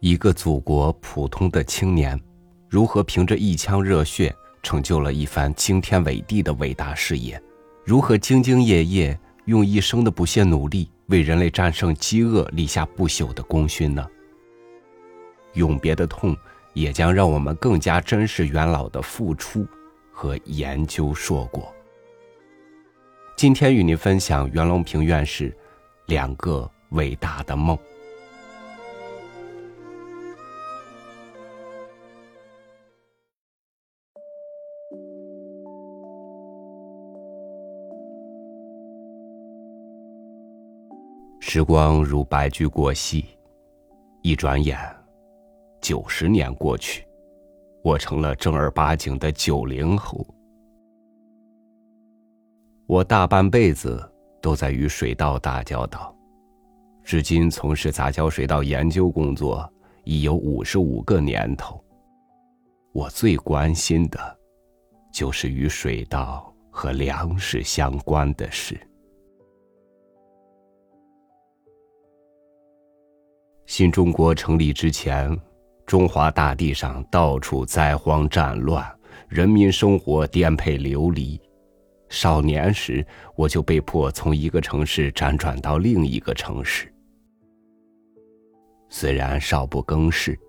一个祖国普通的青年，如何凭着一腔热血，成就了一番惊天伟地的伟大事业？如何兢兢业业，用一生的不懈努力，为人类战胜饥饿立下不朽的功勋呢？永别的痛，也将让我们更加珍视元老的付出和研究硕果。今天与您分享袁隆平院士两个伟大的梦。时光如白驹过隙，一转眼，九十年过去，我成了正儿八经的九零后。我大半辈子都在与水稻打交道，至今从事杂交水稻研究工作已有五十五个年头。我最关心的，就是与水稻和粮食相关的事。新中国成立之前，中华大地上到处灾荒战乱，人民生活颠沛流离。少年时，我就被迫从一个城市辗转到另一个城市。虽然少不更事，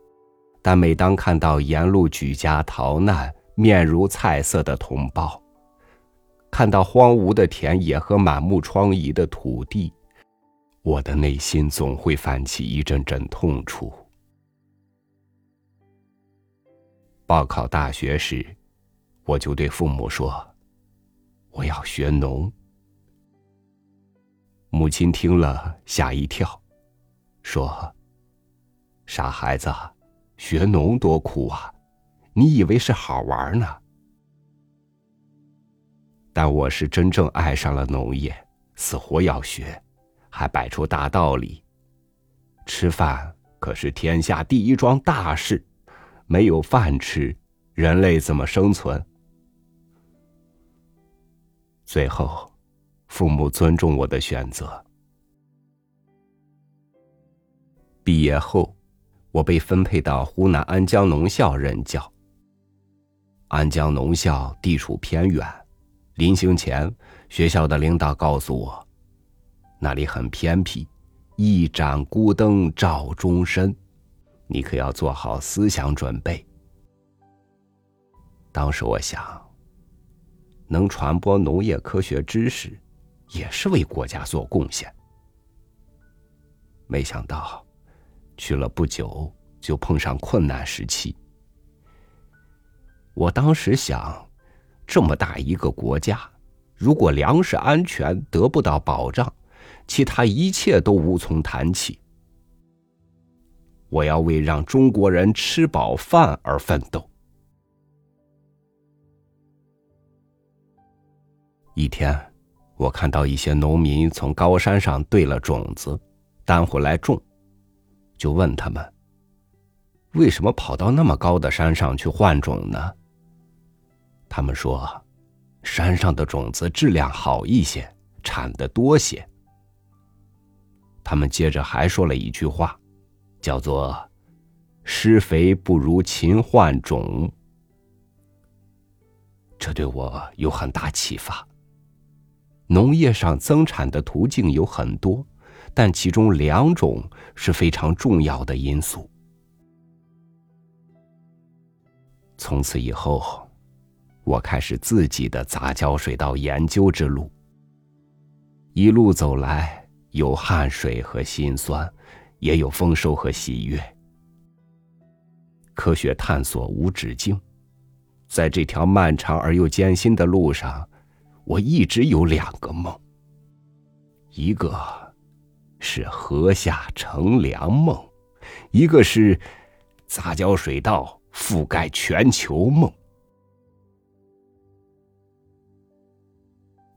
但每当看到沿路举家逃难、面如菜色的同胞，看到荒芜的田野和满目疮痍的土地，我的内心总会泛起一阵阵痛楚。报考大学时，我就对父母说：“我要学农。”母亲听了吓一跳，说：“傻孩子，学农多苦啊！你以为是好玩呢？”但我是真正爱上了农业，死活要学。还摆出大道理。吃饭可是天下第一桩大事，没有饭吃，人类怎么生存？最后，父母尊重我的选择。毕业后，我被分配到湖南安江农校任教。安江农校地处偏远，临行前，学校的领导告诉我。那里很偏僻，一盏孤灯照终身，你可要做好思想准备。当时我想，能传播农业科学知识，也是为国家做贡献。没想到，去了不久就碰上困难时期。我当时想，这么大一个国家，如果粮食安全得不到保障，其他一切都无从谈起。我要为让中国人吃饱饭而奋斗。一天，我看到一些农民从高山上兑了种子，担回来种，就问他们：“为什么跑到那么高的山上去换种呢？”他们说：“山上的种子质量好一些，产的多些。”他们接着还说了一句话，叫做“施肥不如勤换种”，这对我有很大启发。农业上增产的途径有很多，但其中两种是非常重要的因素。从此以后，我开始自己的杂交水稻研究之路。一路走来。有汗水和辛酸，也有丰收和喜悦。科学探索无止境，在这条漫长而又艰辛的路上，我一直有两个梦。一个是禾下乘凉梦，一个是杂交水稻覆盖全球梦。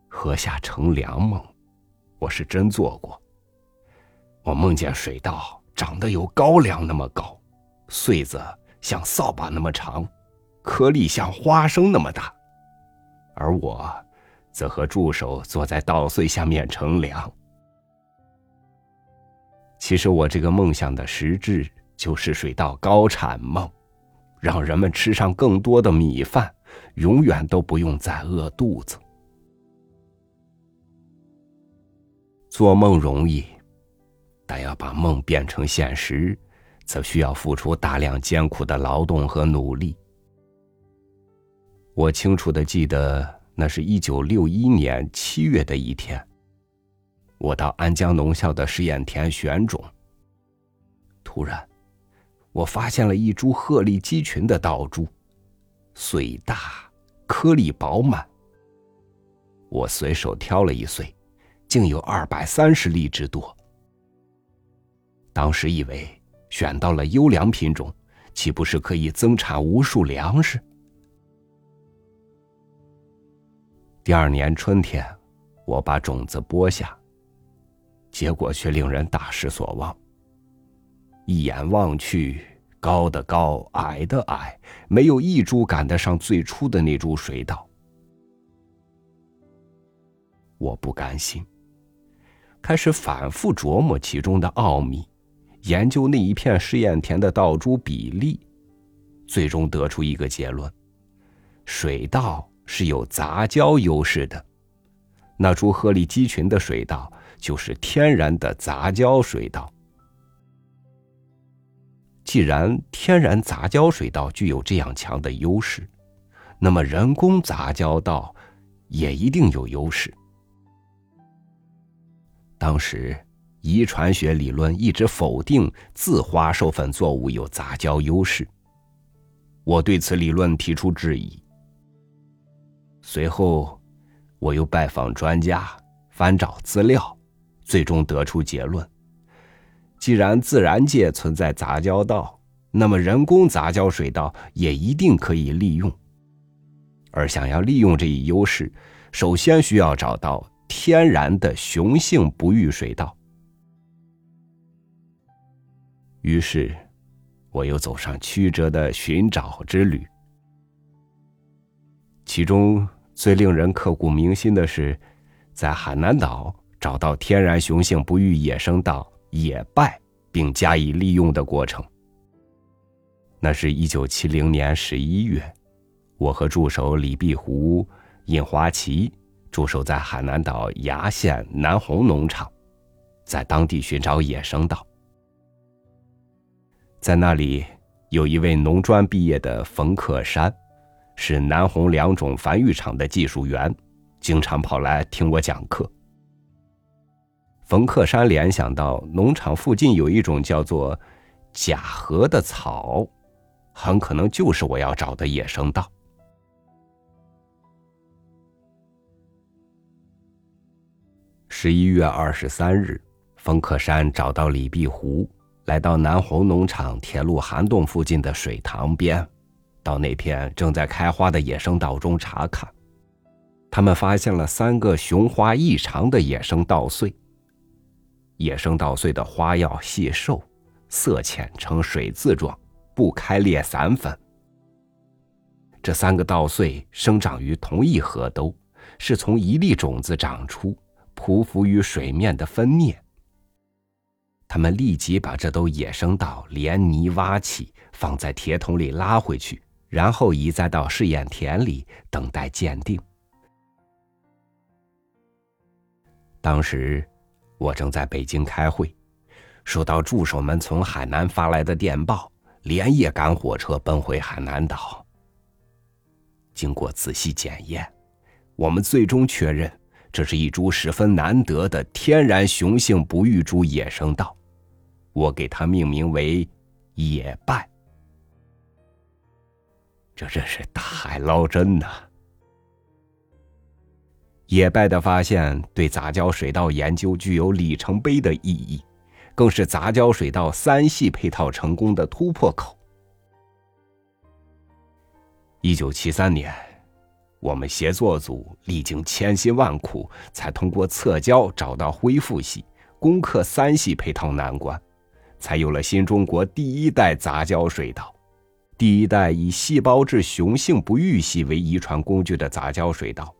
禾下乘凉梦。我是真做过。我梦见水稻长得有高粱那么高，穗子像扫把那么长，颗粒像花生那么大，而我则和助手坐在稻穗下面乘凉。其实我这个梦想的实质就是水稻高产梦，让人们吃上更多的米饭，永远都不用再饿肚子。做梦容易，但要把梦变成现实，则需要付出大量艰苦的劳动和努力。我清楚的记得，那是一九六一年七月的一天，我到安江农校的试验田选种。突然，我发现了一株鹤立鸡群的稻株，穗大，颗粒饱满。我随手挑了一穗。竟有二百三十粒之多。当时以为选到了优良品种，岂不是可以增产无数粮食？第二年春天，我把种子播下，结果却令人大失所望。一眼望去，高的高，矮的矮，没有一株赶得上最初的那株水稻。我不甘心。开始反复琢磨其中的奥秘，研究那一片试验田的稻株比例，最终得出一个结论：水稻是有杂交优势的。那株鹤立鸡群的水稻就是天然的杂交水稻。既然天然杂交水稻具有这样强的优势，那么人工杂交稻也一定有优势。当时，遗传学理论一直否定自花授粉作物有杂交优势。我对此理论提出质疑。随后，我又拜访专家，翻找资料，最终得出结论：既然自然界存在杂交稻，那么人工杂交水稻也一定可以利用。而想要利用这一优势，首先需要找到。天然的雄性不育水稻。于是，我又走上曲折的寻找之旅。其中最令人刻骨铭心的是，在海南岛找到天然雄性不育野生稻野败，并加以利用的过程。那是一九七零年十一月，我和助手李碧湖、尹华奇。驻守在海南岛崖县南红农场，在当地寻找野生稻。在那里，有一位农专毕业的冯克山，是南红两种繁育场的技术员，经常跑来听我讲课。冯克山联想到农场附近有一种叫做甲禾的草，很可能就是我要找的野生稻。十一月二十三日，冯克山找到李碧湖，来到南红农场铁路涵洞附近的水塘边，到那片正在开花的野生稻中查看。他们发现了三个雄花异常的野生稻穗。野生稻穗的花药细瘦，色浅呈水渍状，不开裂散粉。这三个稻穗生长于同一河兜，是从一粒种子长出。匍匐于水面的分蘖。他们立即把这兜野生稻连泥挖起，放在铁桶里拉回去，然后移栽到试验田里，等待鉴定。当时我正在北京开会，收到助手们从海南发来的电报，连夜赶火车奔回海南岛。经过仔细检验，我们最终确认。这是一株十分难得的天然雄性不育株野生稻，我给它命名为“野败”。这真是大海捞针呐！野败的发现对杂交水稻研究具有里程碑的意义，更是杂交水稻三系配套成功的突破口。一九七三年。我们协作组历经千辛万苦，才通过测交找到恢复系，攻克三系配套难关，才有了新中国第一代杂交水稻，第一代以细胞质雄性不育系为遗传工具的杂交水稻。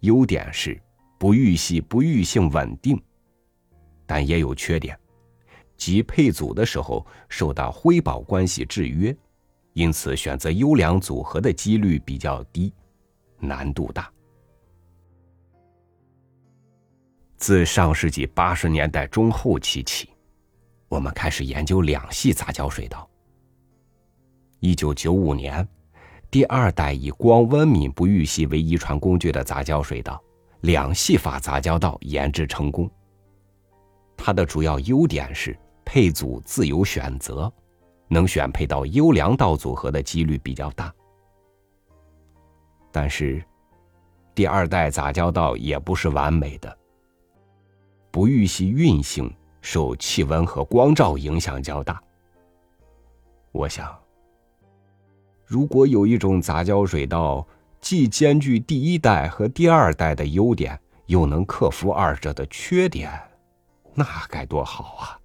优点是不育系不育性稳定，但也有缺点，即配组的时候受到辉宝关系制约，因此选择优良组合的几率比较低，难度大。自上世纪八十年代中后期起，我们开始研究两系杂交水稻。一九九五年，第二代以光温敏不育系为遗传工具的杂交水稻两系法杂交稻研制成功。它的主要优点是配组自由选择，能选配到优良稻组合的几率比较大。但是，第二代杂交稻也不是完美的。不育系运行受气温和光照影响较大。我想，如果有一种杂交水稻既兼具第一代和第二代的优点，又能克服二者的缺点，那该多好啊！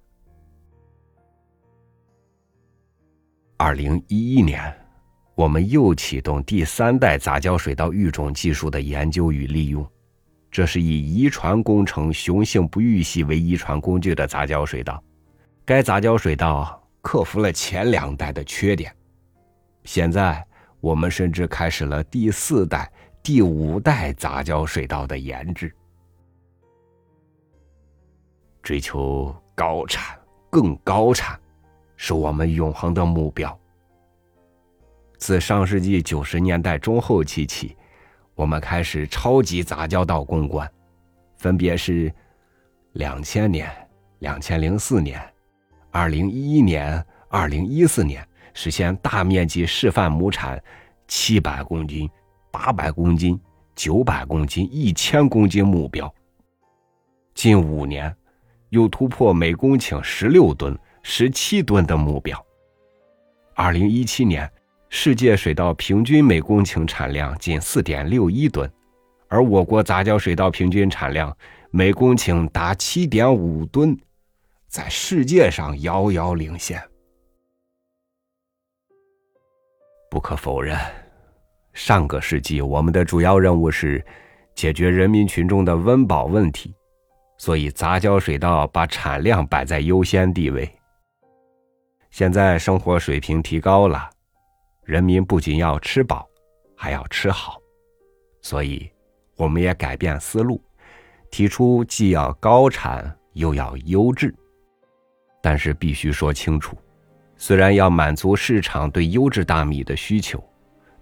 二零一一年，我们又启动第三代杂交水稻育种技术的研究与利用。这是以遗传工程雄性不育系为遗传工具的杂交水稻，该杂交水稻克服了前两代的缺点。现在我们甚至开始了第四代、第五代杂交水稻的研制，追求高产、更高产，是我们永恒的目标。自上世纪九十年代中后期起。我们开始超级杂交稻攻关，分别是两千年、两千零四年、二零一一年、二零一四年，实现大面积示范亩产七百公斤、八百公斤、九百公斤、一千公斤目标。近五年，又突破每公顷十六吨、十七吨的目标。二零一七年。世界水稻平均每公顷产量仅四点六一吨，而我国杂交水稻平均产量每公顷达七点五吨，在世界上遥遥领先。不可否认，上个世纪我们的主要任务是解决人民群众的温饱问题，所以杂交水稻把产量摆在优先地位。现在生活水平提高了。人民不仅要吃饱，还要吃好，所以我们也改变思路，提出既要高产又要优质。但是必须说清楚，虽然要满足市场对优质大米的需求，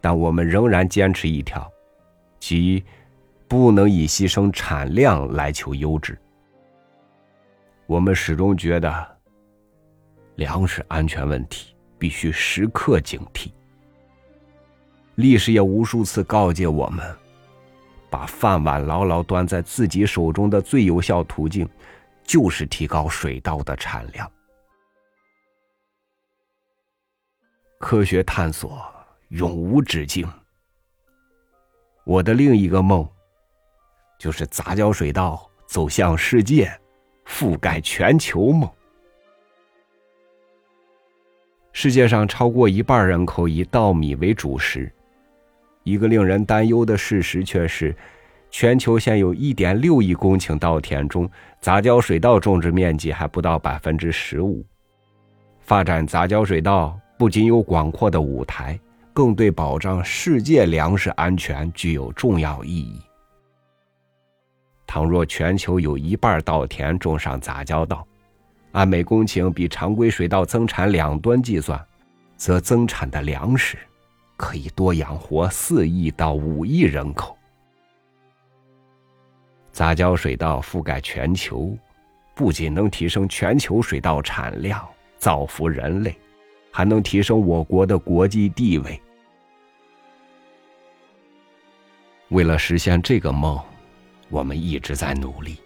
但我们仍然坚持一条，即不能以牺牲产量来求优质。我们始终觉得，粮食安全问题必须时刻警惕。历史也无数次告诫我们，把饭碗牢牢端在自己手中的最有效途径，就是提高水稻的产量。科学探索永无止境。我的另一个梦，就是杂交水稻走向世界，覆盖全球梦。世界上超过一半人口以稻米为主食。一个令人担忧的事实却是，全球现有一点六亿公顷稻田中，杂交水稻种植面积还不到百分之十五。发展杂交水稻不仅有广阔的舞台，更对保障世界粮食安全具有重要意义。倘若全球有一半稻田种上杂交稻，按每公顷比常规水稻增产两吨计算，则增产的粮食。可以多养活四亿到五亿人口。杂交水稻覆盖全球，不仅能提升全球水稻产量，造福人类，还能提升我国的国际地位。为了实现这个梦，我们一直在努力。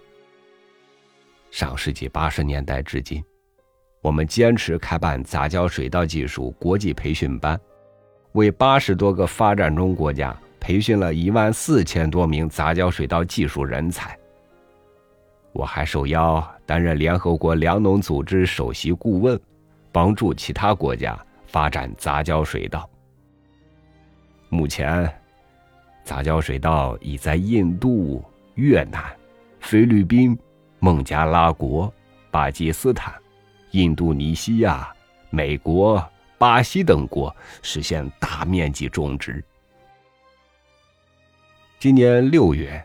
上世纪八十年代至今，我们坚持开办杂交水稻技术国际培训班。为八十多个发展中国家培训了一万四千多名杂交水稻技术人才。我还受邀担任联合国粮农组织首席顾问，帮助其他国家发展杂交水稻。目前，杂交水稻已在印度、越南、菲律宾、孟加拉国、巴基斯坦、印度尼西亚、美国、巴西等国实现大面积种植。今年六月，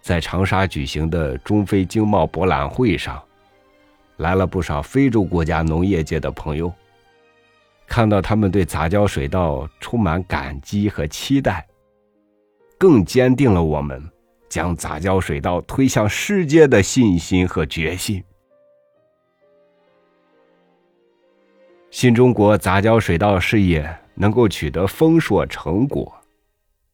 在长沙举行的中非经贸博览会上，来了不少非洲国家农业界的朋友。看到他们对杂交水稻充满感激和期待，更坚定了我们将杂交水稻推向世界的信心和决心。新中国杂交水稻事业能够取得丰硕成果，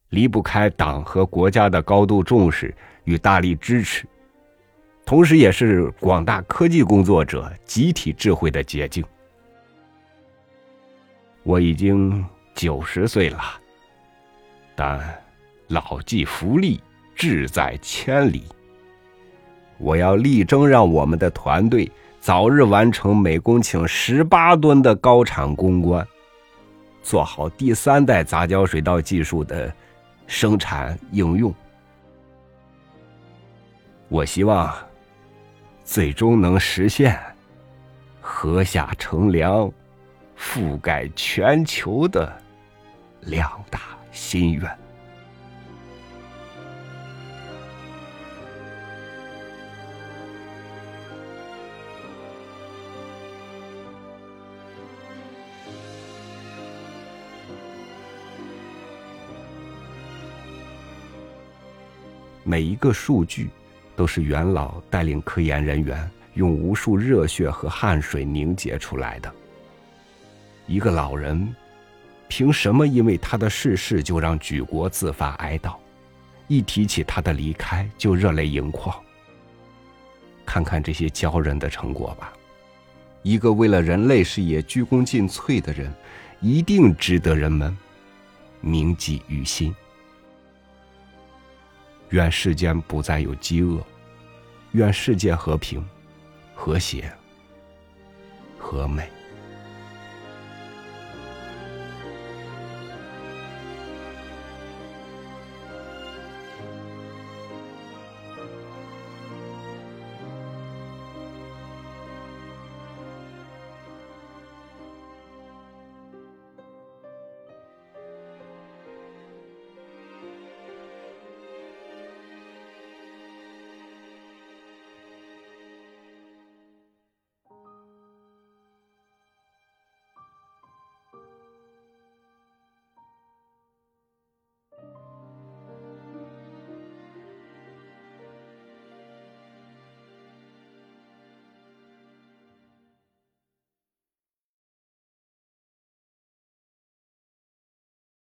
离不开党和国家的高度重视与大力支持，同时也是广大科技工作者集体智慧的结晶。我已经九十岁了，但老骥伏枥，志在千里。我要力争让我们的团队早日完成每公顷十八吨的高产攻关，做好第三代杂交水稻技术的生产应用。我希望最终能实现禾下乘凉。覆盖全球的两大心愿。每一个数据，都是元老带领科研人员用无数热血和汗水凝结出来的。一个老人，凭什么因为他的逝世就让举国自发哀悼？一提起他的离开就热泪盈眶。看看这些骄人的成果吧，一个为了人类事业鞠躬尽瘁的人，一定值得人们铭记于心。愿世间不再有饥饿，愿世界和平、和谐、和美。